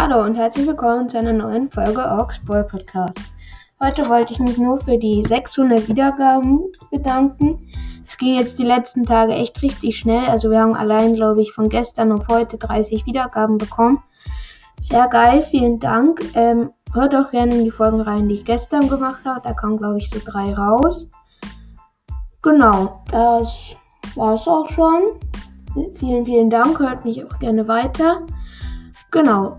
Hallo und herzlich willkommen zu einer neuen Folge Orks Boy Podcast. Heute wollte ich mich nur für die 600 Wiedergaben bedanken. Es ging jetzt die letzten Tage echt richtig schnell. Also wir haben allein, glaube ich, von gestern auf heute 30 Wiedergaben bekommen. Sehr geil, vielen Dank. Ähm, hört auch gerne in die Folgen rein, die ich gestern gemacht habe. Da kamen, glaube ich, so drei raus. Genau, das war es auch schon. Vielen, vielen Dank. Hört mich auch gerne weiter. Genau.